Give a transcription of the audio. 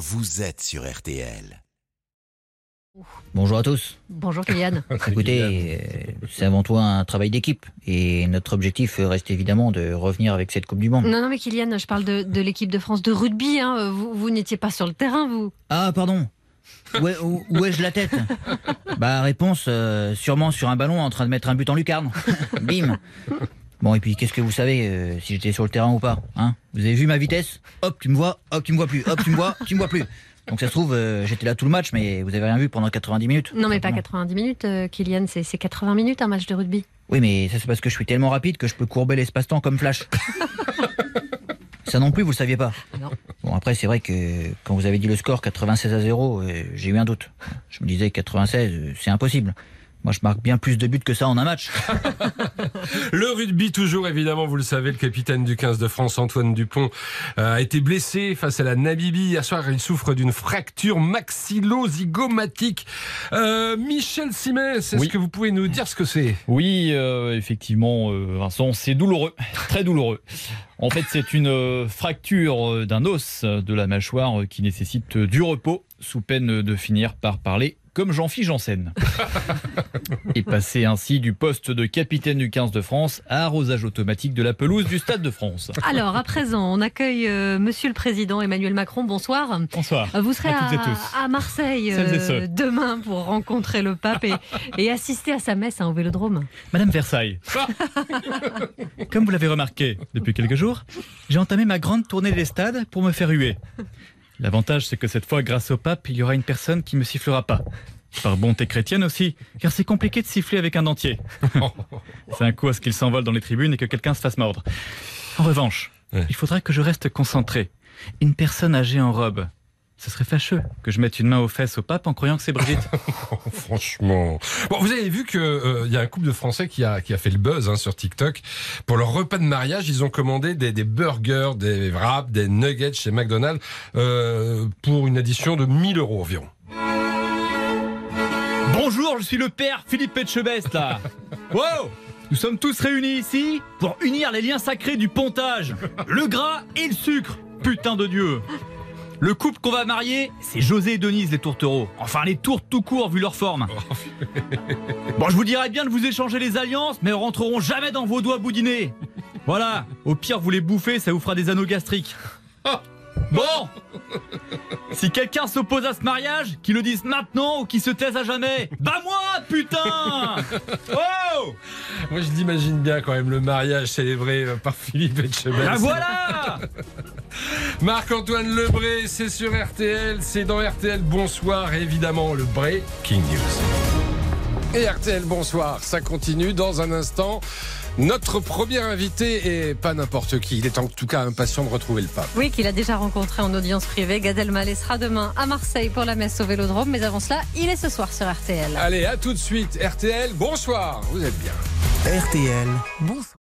vous êtes sur RTL. Bonjour à tous. Bonjour Kylian. Écoutez, euh, c'est avant tout un travail d'équipe. Et notre objectif reste évidemment de revenir avec cette Coupe du Monde. Non, non, mais Kylian, je parle de, de l'équipe de France de rugby. hein. Vous, vous n'étiez pas sur le terrain, vous. Ah, pardon. Où, est- où- où ai-je la tête? Bah, réponse, euh, sûrement sur un ballon en train de mettre un but en lucarne. Bim Bon, et puis qu'est-ce que vous savez euh, si j'étais sur le terrain ou pas hein? Vous avez vu ma vitesse? Hop, tu me vois, hop, tu me vois plus, hop, tu me vois, tu me vois plus. Donc ça se trouve, euh, j'étais là tout le match, mais vous avez rien vu pendant 90 minutes. Non, mais pas 90 minutes, euh, Kylian. C'est c'est 80 minutes un match de rugby. Oui, mais ça c'est parce que je suis tellement rapide que je peux courber l'espace-temps comme Flash. ça non plus, vous le saviez pas. Non. Bon, après, c'est vrai que quand vous avez dit le score 96 à 0, euh, j'ai eu un doute. Je me disais 96, euh, c'est impossible. Moi, je marque bien plus de buts que ça en un match. Le rugby, toujours évidemment, vous le savez, le capitaine du 15 de France, Antoine Dupont, euh, a été blessé face à la Namibie. Hier soir, il souffre d'une fracture maxillo-zygomatique. Euh, Michel Simès, est-ce Oui. que vous pouvez nous dire ce que c'est? Oui, euh, effectivement, Vincent, c'est douloureux, très douloureux. En fait, c'est une fracture d'un os de la mâchoire qui nécessite du repos, sous peine de finir par parler comme Jean-Philippe Janssen. Et passer ainsi du poste de capitaine du 15 de France à arrosage automatique de la pelouse du Stade de France. Alors, à présent, on accueille euh, Monsieur le Président Emmanuel Macron. Bonsoir. Bonsoir. Vous serez À Marseille euh, demain pour rencontrer le pape et, et assister à sa messe hein, au Vélodrome. Madame Versailles, comme vous l'avez remarqué depuis quelques jours, j'ai entamé ma grande tournée des stades pour me faire huer. L'avantage, c'est que cette fois, grâce au pape, il y aura une personne qui me sifflera pas. Par bonté chrétienne aussi, car c'est compliqué de siffler avec un dentier. c'est un coup à ce qu'il s'envole dans les tribunes et que quelqu'un se fasse mordre. En revanche, Ouais. il faudra que je reste concentré. Une personne âgée en robe, ce serait fâcheux que je mette une main aux fesses au pape en croyant que c'est Brigitte. Franchement. Bon, vous avez vu que euh, y a un couple de Français qui a, qui a fait le buzz hein, sur TikTok. Pour leur repas de mariage, ils ont commandé des, des burgers, des wraps, des nuggets chez McDonald's euh, pour une addition de 1000 euros environ. Bonjour, je suis le père Philippe Etchebest là. Wow Nous sommes tous réunis ici pour unir les liens sacrés du pontage, le gras et le sucre. Putain de Dieu. Le couple qu'on va marier, c'est José et Denise les tourtereaux. Enfin les tourtes tout court vu leur forme. Bon, je vous dirais bien de vous échanger les alliances, mais elles rentreront jamais dans vos doigts boudinés. Voilà, au pire vous les bouffez, ça vous fera des anneaux gastriques. Bon Si quelqu'un s'oppose à ce mariage, qu'il le dise maintenant ou qu'il se taise à jamais. Bah moi, putain Oh Moi, je l'imagine bien quand même le mariage célébré euh, par Philippe Etchebest. Bah voilà Marc-Antoine Lebré, c'est sur RTL, c'est dans RTL Bonsoir, et évidemment le Breaking News. Et RTL Bonsoir, ça continue dans un instant. Notre premier invité est pas n'importe qui, il est en tout cas impatient de retrouver le pape. Oui, qu'il a déjà rencontré en audience privée. Gad Elmaleh sera demain à Marseille pour la messe au Vélodrome. Mais avant cela, il est ce soir sur RTL. Allez, à tout de suite, RTL, bonsoir, vous êtes bien. RTL, Bonsoir.